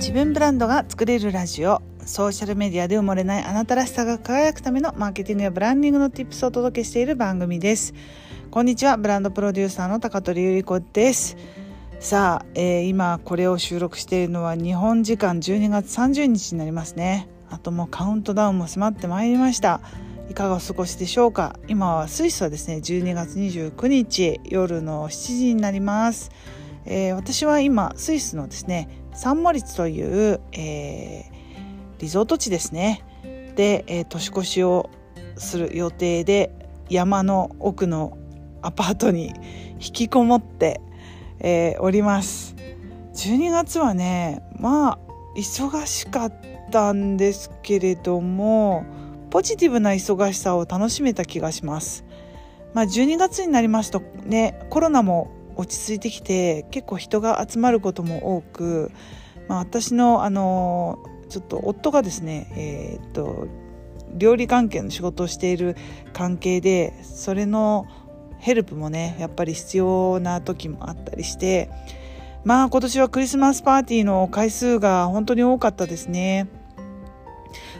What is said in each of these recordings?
自分ブランドが作れるラジオ。ソーシャルメディアで埋もれないあなたらしさが輝くためのマーケティングやブランディングの tips をお届けしている番組です。こんにちは。ブランドプロデューサーの高取ゆり子です。さあ、えー、今これを収録しているのは日本時間12月30日になりますね。あともうカウントダウンも迫ってまいりました。いかがお過ごしでしょうか？今はスイスはですね12月29日夜の7時になります、えー、私は今スイスのですねサンモリツという、えー、リゾート地ですね。で、えー、年越しをする予定で山の奥のアパートに引きこもって、え、おります。12月はねまあ忙しかったんですけれどもポジティブな忙しさを楽しめた気がします。まあ12月になりますとねコロナも落ち着いてきて結構人が集まることも多く、まあ、私のあのちょっと夫がですねえー、っと料理関係の仕事をしている関係でそれのヘルプもねやっぱり必要な時もあったりしてまあ今年はクリスマスパーティーの回数が本当に多かったですね。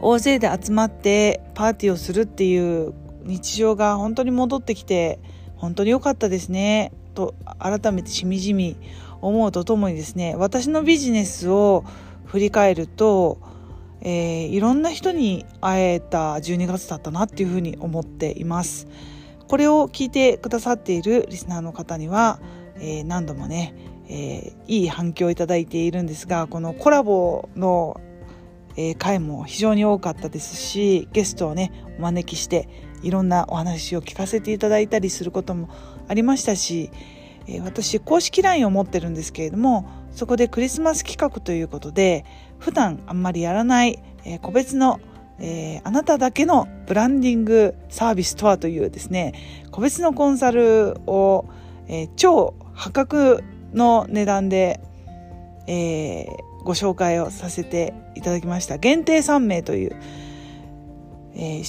大勢で集まってパーティーをするっていう日常が本当に戻ってきて本当に良かったですね。と改めてしみじみ思うとともにですね私のビジネスを振り返ると、えー、いろんな人に会えた12月だったなっていうふうに思っています。これを聞いてくださっているリスナーの方には、えー、何度もね、えー、いい反響をいただいているんですがこのコラボの、え、回も非常に多かったですしゲストをねお招きしていろんなお話を聞かせていただいたりすることもありましたし、私公式 LINE を持ってるんですけれどもそこでクリスマス企画ということで普段あんまりやらない、個別のえー、あなただけのブランディングサービスとはというですね個別のコンサルを、えー、超破格の値段で、えー、ご紹介をさせていただきました。限定3名という、え、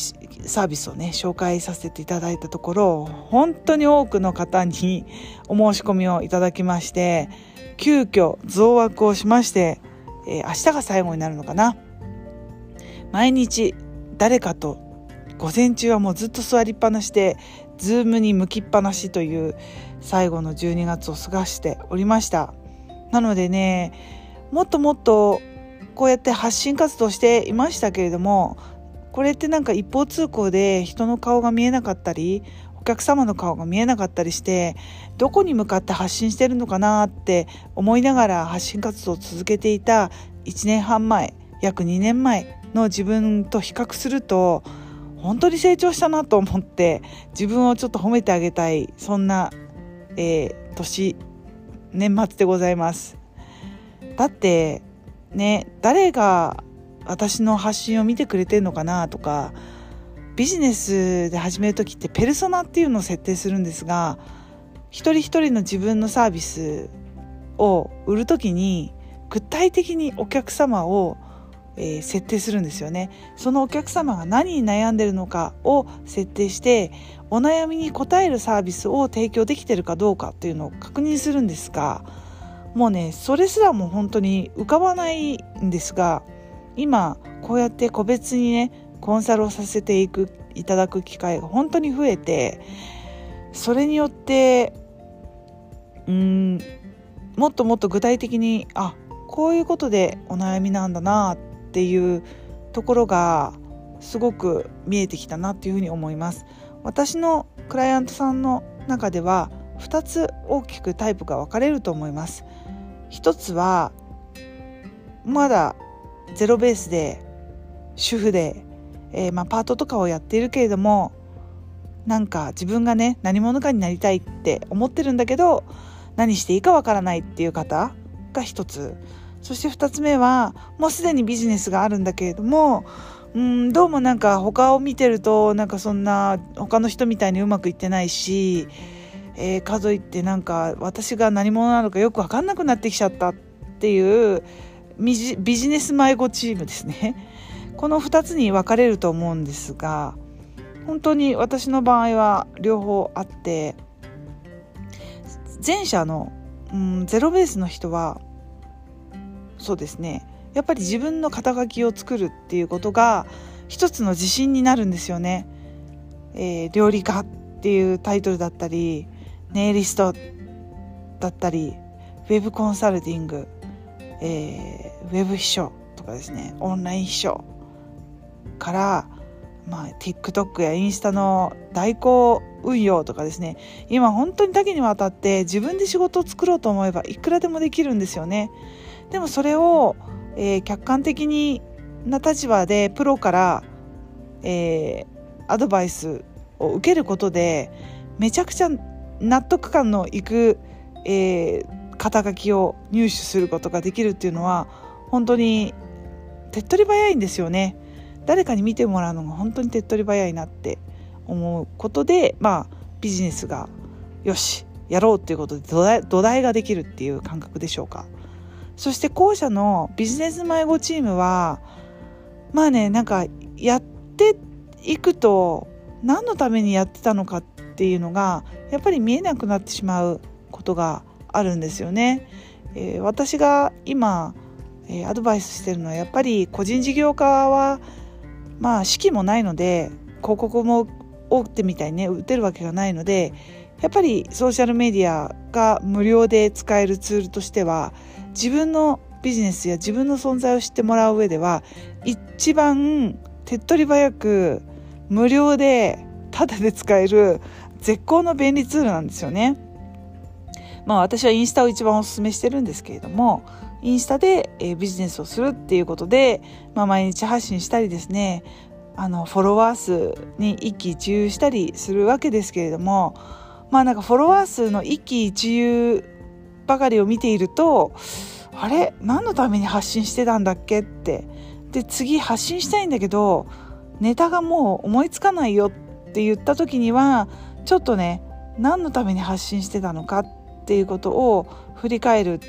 サービスをね紹介させていただいたところ本当に多くの方にお申し込みをいただきまして急遽増枠をしまして、えー、明日が最後になるのかな。毎日誰かと午前中はもうずっと座りっぱなしでズームに向きっぱなしという最後の12月を過ごしておりました。なのでねもっともっとこうやって発信活動していましたけれどもこれってなんか一方通行で人の顔が見えなかったりお客様の顔が見えなかったりしてどこに向かって発信してるのかなって思いながら発信活動を続けていた1年半前約2年前の自分と比較すると本当に成長したなと思って自分をちょっと褒めてあげたいそんな、えー、年年末でございます。だってね誰が私の発信を見てくれてるのかなとかビジネスで始める時ってペルソナっていうのを設定するんですが一人一人の自分のサービスを売る時に具体的にお客様をえー、設定するんですよね。そのお客様が何に悩んでるのかを設定してお悩みに応えるサービスを提供できてるかどうかっていうのを確認するんですがもうねそれすらも本当に浮かばないんですが今こうやって個別にねコンサルをさせていくいただく機会が本当に増えてそれによってうんもっともっと具体的にあこういうことでお悩みなんだなっていうところがすごく見えてきたなっていうふうに思います。私のクライアントさんの中では2つ大きくタイプが分かれると思います。一つはまだゼロベースで主婦で、えー、まあ、パートとかをやっているけれどもなんか自分がね何者かになりたいって思ってるんだけど何していいかわからないっていう方が一つ。そして2つ目はもうすでにビジネスがあるんだけれどもうんどうもなんか他を見てるとなんかそんな他の人みたいにうまくいってないし、えー、かといってなんか私が何者なのかよく分かんなくなってきちゃったっていうビジネス迷子チームですねこの2つに分かれると思うんですが本当に私の場合は両方あって前者の、うん、ゼロベースの人はそうですねやっぱり自分の肩書きを作るっていうことが一つの自信になるんですよね。えー、料理家っていうタイトルだったりネイリストだったりウェブコンサルティング、えー、ウェブ秘書とかですねオンライン秘書から、まあ、TikTok やインスタの代行運用とかですね今本当に多岐にわたって自分で仕事を作ろうと思えばいくらでもできるんですよね。でもそれを、えー、客観的にな立場でプロから、えー、アドバイスを受けることでめちゃくちゃ納得感のいく、えー、肩書きを入手することができるっていうのは本当に手っ取り早いんですよね。誰かに見てもらうのが本当に手っ取り早いなって思うことでまあビジネスがよしやろうっていうことで土台土台ができるっていう感覚でしょうかそして後者のビジネス迷子チームはまあねなんかやっていくと何のためにやってたのかっていうのがやっぱり見えなくなってしまうことがあるんですよね。えー、私が今、えー、アドバイスしてるのはやっぱり個人事業家はまあ資金もないので広告も大手みたいにね打てるわけがないのでやっぱりソーシャルメディアが無料で使えるツールとしては自分のビジネスや自分の存在を知ってもらう上では一番手っ取り早く無料でタダで使える絶好の便利ツールなんですよね。まあ私はインスタを一番おすすめしてるんですけれどもインスタで、えビジネスをするっていうことで、まあ、毎日発信したりですねあのフォロワー数に一喜一憂したりするわけですけれどもまあなんかフォロワー数の一喜一憂ばかりを見ているとあれ？何のために発信してたんだっけって。で次発信したいんだけどネタがもう思いつかないよって言った時にはちょっとね何のために発信してたのかっていうことを振り返る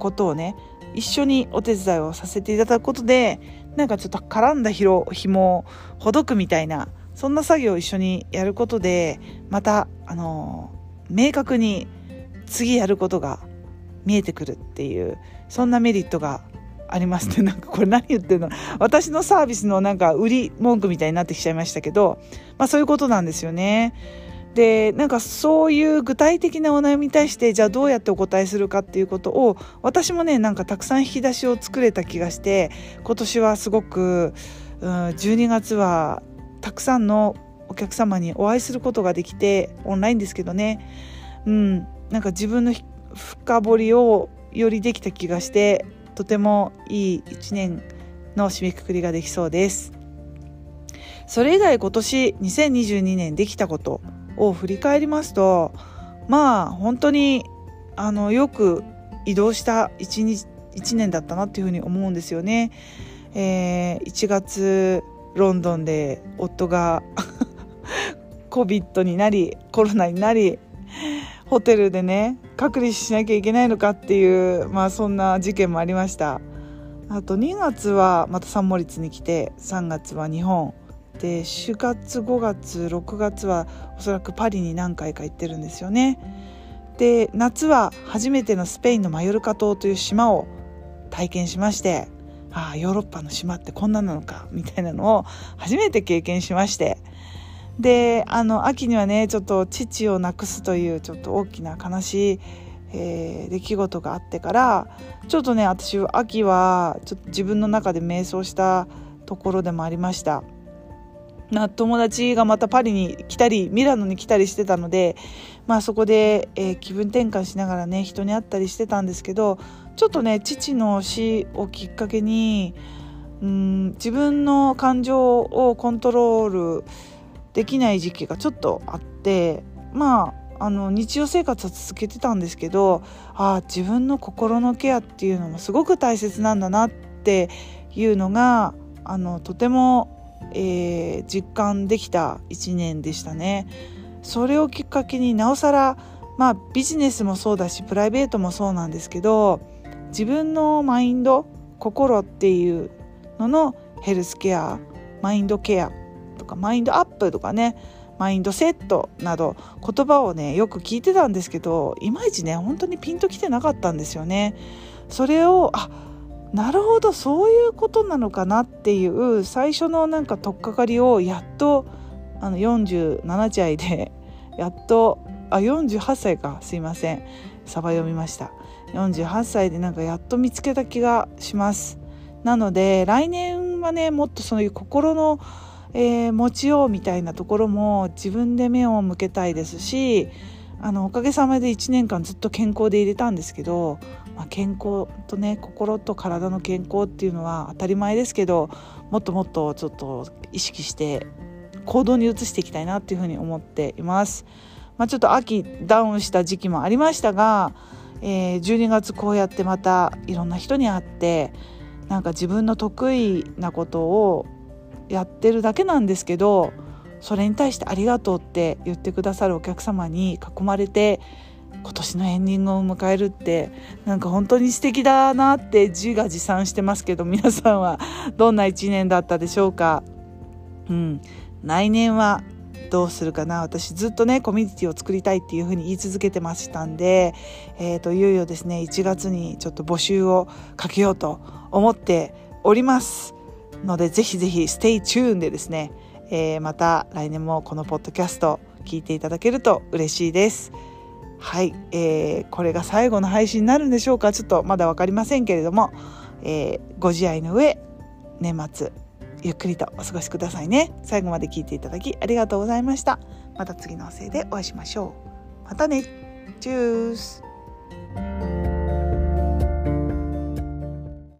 ことをね一緒にお手伝いをさせていただくことでなんかちょっと絡んだひろ紐をほどくみたいなそんな作業を一緒にやることでまたあの明確に次やることが見えてくるっていうそんなメリットがありますね なんかこれ何言ってるの？私のサービスのなんか売り文句みたいになってきちゃいましたけどまあそういうことなんですよね。でなんかそういう具体的なお悩みに対してじゃあどうやってお答えするかっていうことを私もねなんかたくさん引き出しを作れた気がして今年はすごく、うん、12月はたくさんのお客様にお会いすることができてオンラインですけどね、うん、なんか自分の深掘りをよりできた気がしてとてもいい1年の締めくくりができそうです。それ以外今年2022年できたことを振り返りますとまあ本当にあのよく移動した一日1年だったなっていうふうに思うんですよね。えー、1月ロンドンで夫が COVID になりコロナになりホテルでね隔離しなきゃいけないのかっていうまあそんな事件もありましたあと2月はまたサンモリッツに来て3月は日本で4月5月6月はおそらくパリに何回か行ってるんですよね。で夏は初めてのスペインのマヨルカ島という島を体験しましてああヨーロッパの島ってこんななのかみたいなのを初めて経験しましてであの秋にはねちょっと父を亡くすというちょっと大きな悲しい、えー、出来事があってからちょっとね私秋はちょっと自分の中で迷走したところでもありました。な友達がまたパリに来たりミラノに来たりしてたので、まあ、そこで、えー、気分転換しながらね人に会ったりしてたんですけどちょっとね父の死をきっかけにうん自分の感情をコントロールできない時期がちょっとあってまああの日常生活は続けてたんですけどあ自分の心のケアっていうのもすごく大切なんだなっていうのがあのとてもえー、実感できた1年でしたね。それをきっかけになおさら、まあ、ビジネスもそうだしプライベートもそうなんですけど自分のマインド心っていうののヘルスケアマインドケアとかマインドアップとかねマインドセットなど言葉をねよく聞いてたんですけどいまいちね本当にピンときてなかったんですよね。それをあなるほどそういうことなのかなっていう最初のなんか取っかかりをやっとあの47歳で やっとあ48歳かすいません。サバ読みました。48歳でなんかやっと見つけた気がします。なので来年はねもっとそういう心の、えー、持ちようみたいなところも自分で目を向けたいですしあのおかげさまで1年間ずっと健康で入れたんですけど、まあ、健康とね心と体の健康っていうのは当たり前ですけどもっともっとちょっと意識して行動に移していきたいなっていうふうに思っています。まあ、ちょっと秋ダウンした時期もありましたが、えー、12月こうやってまたいろんな人に会ってなんか自分の得意なことをやってるだけなんですけどそれに対してありがとうって言ってくださるお客様に囲まれて今年のエンディングを迎えるってなんか本当に素敵だなって自画自賛してますけど皆さんはどんな1年だったでしょうか？うん。来年はどうするかな？私ずっとねコミュニティを作りたいっていうふうに言い続けてましたんで、えーと、いよいよですね1月にちょっと募集をかけようと思っております。のでぜひぜひ stay tune でですね、えー、また来年もこのポッドキャスト聞いていただけると嬉しいです。はい、えー、これが最後の配信になるんでしょうか？ちょっとまだ分かりませんけれども、えー、ご自愛の上年末ゆっくりとお過ごしくださいね。最後まで聞いていただきありがとうございました。また次のおせいでお会いしましょう。またね。チュース。